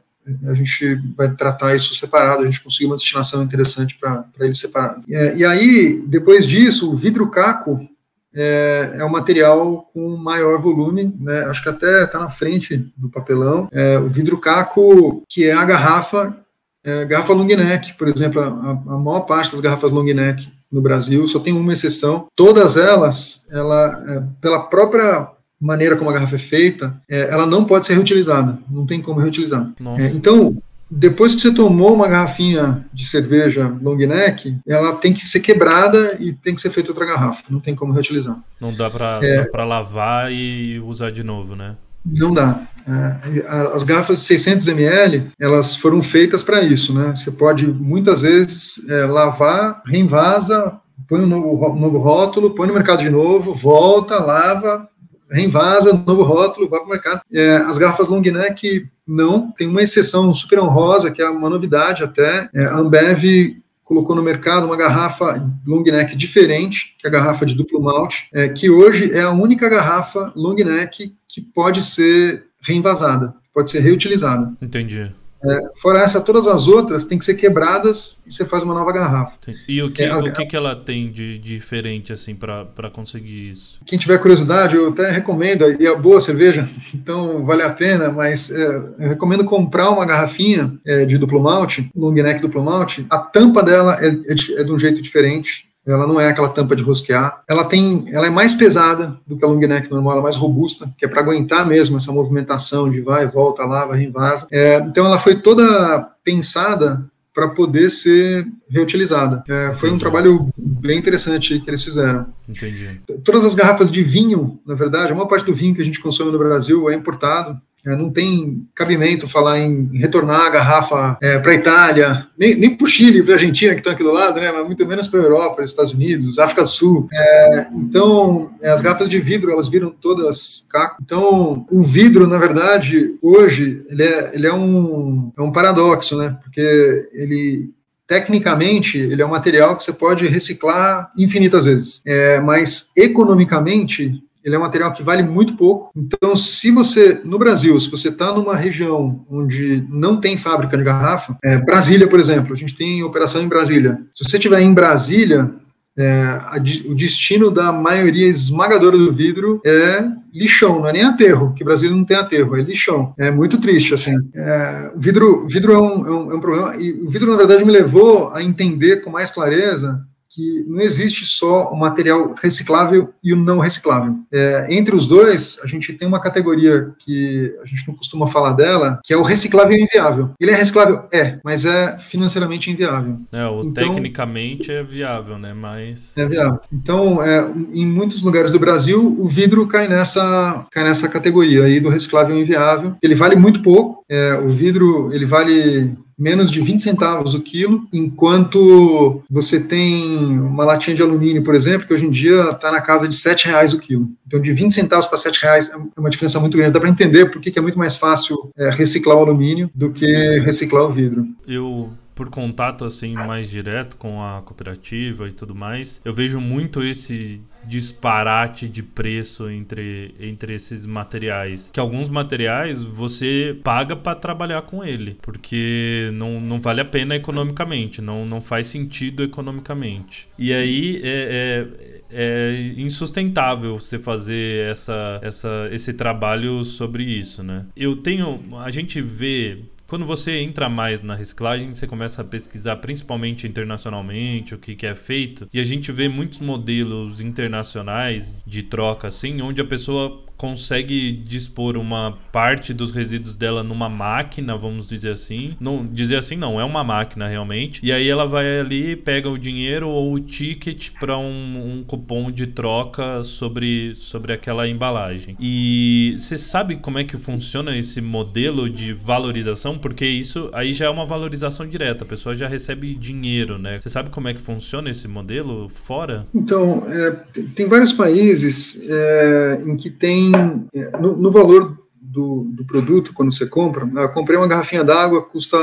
[SPEAKER 2] a gente vai tratar isso separado, a gente conseguiu uma destinação interessante para ele separado. E, e aí, depois disso, o vidro caco é, é um material com maior volume, né? acho que até está na frente do papelão. É, o vidro caco, que é a garrafa, é, garrafa long neck, por exemplo, a, a maior parte das garrafas long neck no Brasil, só tem uma exceção. Todas elas, ela, é, pela própria maneira como a garrafa é feita, é, ela não pode ser reutilizada, não tem como reutilizar. É, então, depois que você tomou uma garrafinha de cerveja long neck, ela tem que ser quebrada e tem que ser feita outra garrafa. Não tem como reutilizar.
[SPEAKER 1] Não dá para é, lavar e usar de novo, né?
[SPEAKER 2] Não dá. É, as garrafas de 600 ml, elas foram feitas para isso, né? Você pode muitas vezes é, lavar, reinvasa, põe um novo, novo rótulo, põe no mercado de novo, volta, lava, reinvasa, novo rótulo, vai para o mercado. É, as garrafas long neck, não, tem uma exceção super honrosa, que é uma novidade até. É, a Ambev colocou no mercado uma garrafa long neck diferente, que é a garrafa de duplo malte, é, que hoje é a única garrafa long neck que pode ser reinvasada, pode ser reutilizada.
[SPEAKER 1] Entendi.
[SPEAKER 2] É, fora essa, todas as outras têm que ser quebradas e você faz uma nova garrafa.
[SPEAKER 1] E o que, é, o que, que ela tem de diferente assim para conseguir isso?
[SPEAKER 2] Quem tiver curiosidade, eu até recomendo, e é boa cerveja, então vale a pena, mas é, eu recomendo comprar uma garrafinha é, de duplo malte, long neck duplo malte. A tampa dela é, é, é de um jeito diferente, ela não é aquela tampa de rosquear. Ela tem, ela é mais pesada do que a long neck normal, ela é mais robusta, que é para aguentar mesmo essa movimentação de vai, volta, lava, reinvasa. É, então ela foi toda pensada para poder ser reutilizada. É, foi um trabalho bem interessante que eles fizeram.
[SPEAKER 1] Entendi.
[SPEAKER 2] Todas as garrafas de vinho, na verdade, a maior parte do vinho que a gente consome no Brasil é importado. É, não tem cabimento falar em retornar a garrafa é, para a Itália, nem, nem para o Chile, para a Argentina, que estão aqui do lado, né, mas muito menos para a Europa, Estados Unidos, África do Sul. É, então, é, as garrafas de vidro, elas viram todas caco. Então, o vidro, na verdade, hoje, ele é, ele é, um, é um paradoxo, né, porque ele tecnicamente ele é um material que você pode reciclar infinitas vezes, é, mas economicamente ele é um material que vale muito pouco. Então, se você, no Brasil, se você está numa região onde não tem fábrica de garrafa, é, Brasília, por exemplo, a gente tem operação em Brasília. Se você estiver em Brasília, é, a, o destino da maioria esmagadora do vidro é lixão, não é nem aterro, que Brasília não tem aterro, é lixão. É muito triste, assim. É, o vidro, vidro é um, é, um, é um problema, e o vidro, na verdade, me levou a entender com mais clareza que não existe só o material reciclável e o não reciclável. É, entre os dois, a gente tem uma categoria que a gente não costuma falar dela, que é o reciclável e inviável. Ele é reciclável? É, mas é financeiramente inviável.
[SPEAKER 1] É, o então, tecnicamente é viável, né? Mas.
[SPEAKER 2] É viável. Então, é, em muitos lugares do Brasil, o vidro cai nessa, cai nessa categoria aí do reciclável inviável. Ele vale muito pouco. É, o vidro, ele vale menos de 20 centavos o quilo, enquanto você tem uma latinha de alumínio, por exemplo, que hoje em dia está na casa de 7 reais o quilo. Então, de 20 centavos para 7 reais é uma diferença muito grande. Dá para entender por que é muito mais fácil é, reciclar o alumínio do que reciclar o vidro.
[SPEAKER 1] Eu por contato assim mais direto com a cooperativa e tudo mais, eu vejo muito esse disparate de preço entre, entre esses materiais. Que alguns materiais você paga para trabalhar com ele, porque não, não vale a pena economicamente, não, não faz sentido economicamente. E aí é, é é insustentável você fazer essa, essa, esse trabalho sobre isso, né? Eu tenho. A gente vê quando você entra mais na reciclagem, você começa a pesquisar principalmente internacionalmente o que, que é feito. E a gente vê muitos modelos internacionais de troca assim, onde a pessoa consegue dispor uma parte dos resíduos dela numa máquina, vamos dizer assim. Não dizer assim não, é uma máquina realmente. E aí ela vai ali, pega o dinheiro ou o ticket para um, um, cupom de troca sobre, sobre aquela embalagem. E você sabe como é que funciona esse modelo de valorização? Porque isso aí já é uma valorização direta, a pessoa já recebe dinheiro, né? Você sabe como é que funciona esse modelo fora?
[SPEAKER 2] Então, é, tem vários países é, em que tem é, no, no valor do, do, produto quando você compra. Né, eu comprei uma garrafinha d'água, custa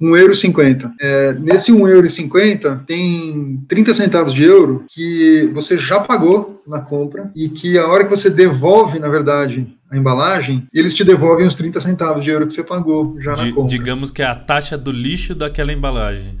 [SPEAKER 2] €1,50. É, nesse €1,50 tem 30 centavos de euro que você já pagou na compra e que a hora que você devolve, na verdade, a embalagem, eles te devolvem os 30 centavos de euro que você pagou já na compra.
[SPEAKER 1] Digamos que é a taxa do lixo daquela embalagem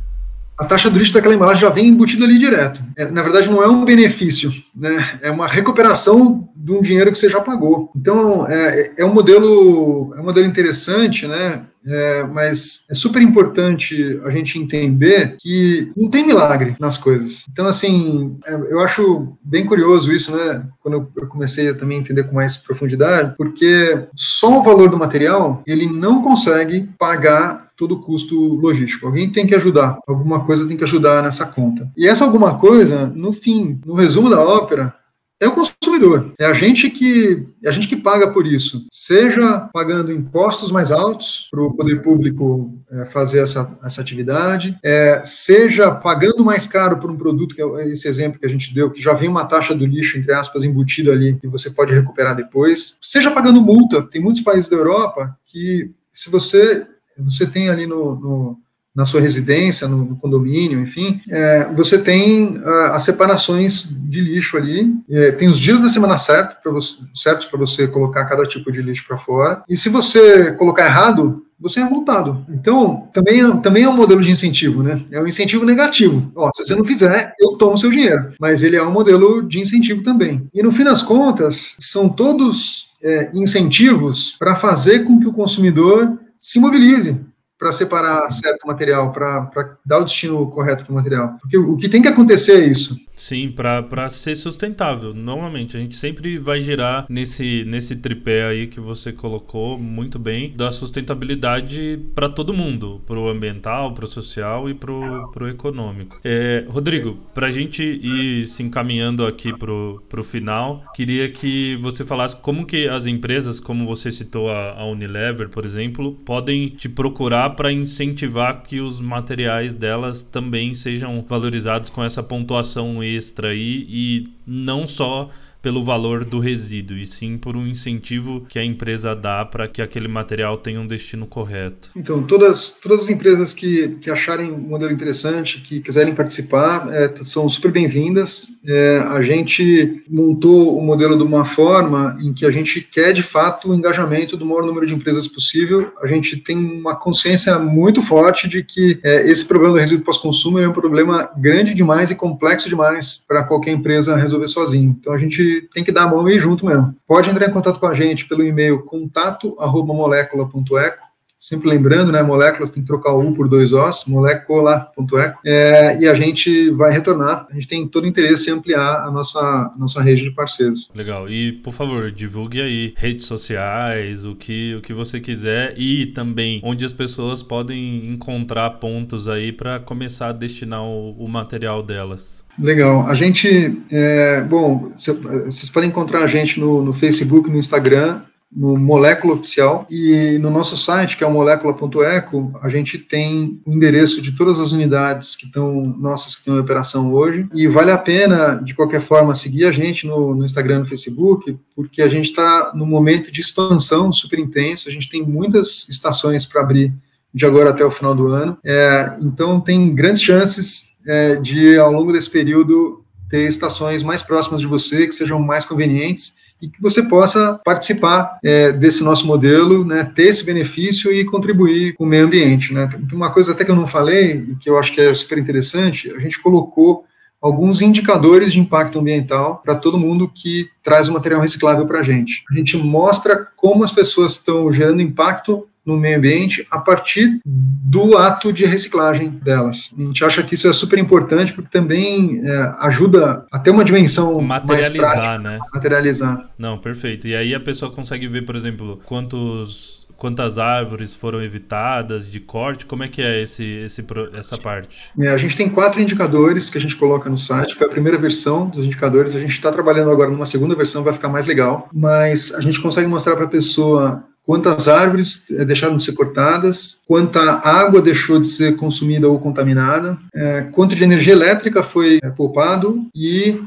[SPEAKER 2] a taxa do lixo daquela embalagem já vem embutida ali direto. É, na verdade, não é um benefício, né? é uma recuperação de um dinheiro que você já pagou. Então, é, é um modelo é um modelo interessante, né? É, mas é super importante a gente entender que não tem milagre nas coisas. Então, assim, é, eu acho bem curioso isso, né? Quando eu comecei a também entender com mais profundidade, porque só o valor do material ele não consegue pagar todo o custo logístico. Alguém tem que ajudar, alguma coisa tem que ajudar nessa conta. E essa alguma coisa, no fim, no resumo da ópera, é o consumidor. É a gente que é a gente que paga por isso, seja pagando impostos mais altos para o poder público é, fazer essa, essa atividade, é, seja pagando mais caro por um produto, que é esse exemplo que a gente deu, que já vem uma taxa do lixo, entre aspas, embutida ali, que você pode recuperar depois, seja pagando multa. Tem muitos países da Europa que, se você você tem ali no, no na sua residência, no, no condomínio, enfim, é, você tem uh, as separações de lixo ali, é, tem os dias da semana certo pra você, certos para você colocar cada tipo de lixo para fora, e se você colocar errado, você é multado. Então, também, também é um modelo de incentivo, né? É um incentivo negativo. Ó, se você não fizer, eu tomo seu dinheiro. Mas ele é um modelo de incentivo também. E no fim das contas, são todos é, incentivos para fazer com que o consumidor se mobilize para separar certo material, para dar o destino correto para o material. Porque o que tem que acontecer é isso.
[SPEAKER 1] Sim, para ser sustentável. Normalmente, a gente sempre vai girar nesse, nesse tripé aí que você colocou muito bem, da sustentabilidade para todo mundo, para o ambiental, para o social e para o econômico. É, Rodrigo, para a gente ir se encaminhando aqui para o final, queria que você falasse como que as empresas, como você citou a, a Unilever, por exemplo, podem te procurar para incentivar que os materiais delas também sejam valorizados com essa pontuação extra aí e não só pelo valor do resíduo, e sim por um incentivo que a empresa dá para que aquele material tenha um destino correto.
[SPEAKER 2] Então, todas, todas as empresas que, que acharem um modelo interessante, que quiserem participar, é, são super bem-vindas. É, a gente montou o modelo de uma forma em que a gente quer, de fato, o engajamento do maior número de empresas possível. A gente tem uma consciência muito forte de que é, esse problema do resíduo pós-consumo é um problema grande demais e complexo demais para qualquer empresa resolver sozinho. Então, a gente tem que dar a mão e ir junto mesmo. Pode entrar em contato com a gente pelo e-mail contato@molecula.eco Sempre lembrando, né, moléculas tem que trocar o U por dois Os, molécula.eco, é, e a gente vai retornar. A gente tem todo o interesse em ampliar a nossa, nossa rede de parceiros.
[SPEAKER 1] Legal. E, por favor, divulgue aí redes sociais, o que, o que você quiser e também onde as pessoas podem encontrar pontos aí para começar a destinar o, o, material delas.
[SPEAKER 2] Legal. A gente, é, bom, vocês podem encontrar a gente no, no Facebook, no Instagram, no Molécula Oficial e no nosso site, que é o molécula.eco, a gente tem o endereço de todas as unidades que estão nossas que estão em operação hoje. E vale a pena, de qualquer forma, seguir a gente no, no Instagram e no Facebook, porque a gente está no momento de expansão super intenso, a gente tem muitas estações para abrir de agora até o final do ano, é, então tem grandes chances é, de, ao longo desse período, ter estações mais próximas de você, que sejam mais convenientes e que você possa participar é, desse nosso modelo, né, ter esse benefício e contribuir com o meio ambiente. Né. Uma coisa até que eu não falei, e que eu acho que é super interessante, a gente colocou alguns indicadores de impacto ambiental para todo mundo que traz o material reciclável para a gente. A gente mostra como as pessoas estão gerando impacto no meio ambiente a partir do ato de reciclagem delas. A gente acha que isso é super importante porque também é, ajuda a ter uma dimensão materializar, mais prática,
[SPEAKER 1] né?
[SPEAKER 2] Materializar.
[SPEAKER 1] Não, perfeito. E aí a pessoa consegue ver, por exemplo, quantos quantas árvores foram evitadas de corte? Como é que é esse, esse, essa parte?
[SPEAKER 2] É, a gente tem quatro indicadores que a gente coloca no site. Foi a primeira versão dos indicadores. A gente está trabalhando agora numa segunda versão, vai ficar mais legal. Mas a gente consegue mostrar para a pessoa quantas árvores eh, deixaram de ser cortadas, quanta água deixou de ser consumida ou contaminada, é, quanto de energia elétrica foi é, poupado e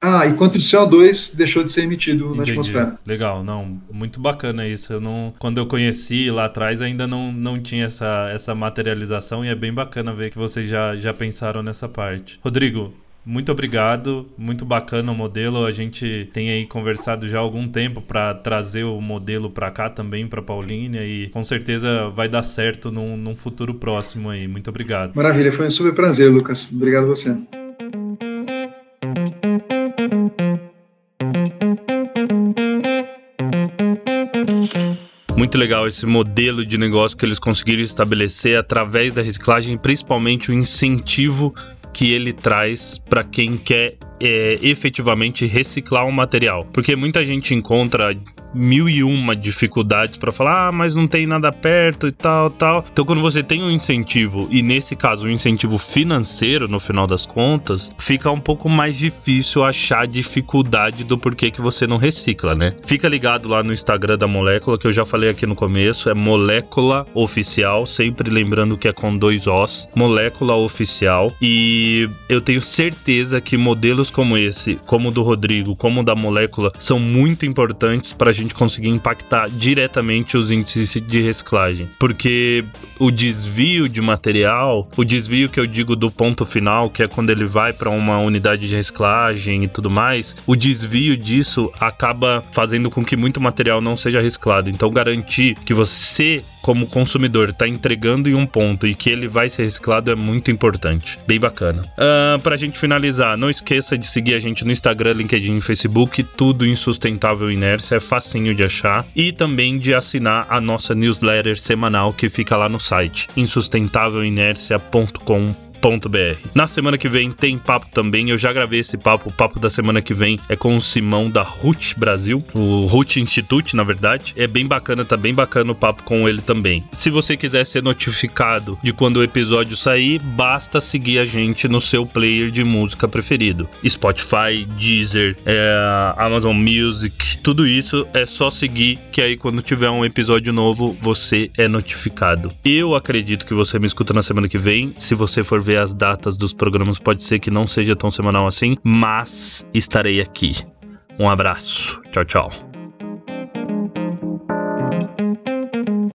[SPEAKER 2] ah, e quanto de CO2 deixou de ser emitido Entendi. na atmosfera.
[SPEAKER 1] Legal, não, muito bacana isso. Eu não, quando eu conheci lá atrás ainda não, não tinha essa, essa materialização e é bem bacana ver que vocês já, já pensaram nessa parte. Rodrigo, muito obrigado, muito bacana o modelo. A gente tem aí conversado já há algum tempo para trazer o modelo para cá também, para Paulínia, e com certeza vai dar certo num, num futuro próximo aí. Muito obrigado.
[SPEAKER 2] Maravilha, foi um super prazer, Lucas. Obrigado a você.
[SPEAKER 1] Muito legal esse modelo de negócio que eles conseguiram estabelecer através da reciclagem, principalmente o incentivo que ele traz para quem quer é, efetivamente reciclar um material. Porque muita gente encontra mil e uma dificuldades para falar, ah, mas não tem nada perto e tal, tal. Então, quando você tem um incentivo, e nesse caso, um incentivo financeiro, no final das contas, fica um pouco mais difícil achar dificuldade do porquê que você não recicla, né? Fica ligado lá no Instagram da Molécula, que eu já falei aqui no começo, é Molécula Oficial, sempre lembrando que é com dois Os, Molécula Oficial. E eu tenho certeza que modelos como esse, como o do Rodrigo, como o da molécula, são muito importantes para a gente conseguir impactar diretamente os índices de reciclagem. Porque o desvio de material, o desvio que eu digo do ponto final, que é quando ele vai para uma unidade de reciclagem e tudo mais, o desvio disso acaba fazendo com que muito material não seja reciclado. Então, garantir que você como consumidor está entregando em um ponto e que ele vai ser reciclado é muito importante. Bem bacana. Uh, ah, Para a gente finalizar, não esqueça de seguir a gente no Instagram, LinkedIn e Facebook, tudo em Sustentável Inércia, é facinho de achar. E também de assinar a nossa newsletter semanal que fica lá no site, insustentavelelinércia.com.br na semana que vem tem papo também. Eu já gravei esse papo. O papo da semana que vem é com o Simão da RUT Brasil, o RUT Institute, na verdade. É bem bacana, tá bem bacana o papo com ele também. Se você quiser ser notificado de quando o episódio sair, basta seguir a gente no seu player de música preferido. Spotify, Deezer, é, Amazon Music, tudo isso é só seguir que aí quando tiver um episódio novo você é notificado. Eu acredito que você me escuta na semana que vem. Se você for ver as datas dos programas, pode ser que não seja tão semanal assim, mas estarei aqui. Um abraço. Tchau, tchau.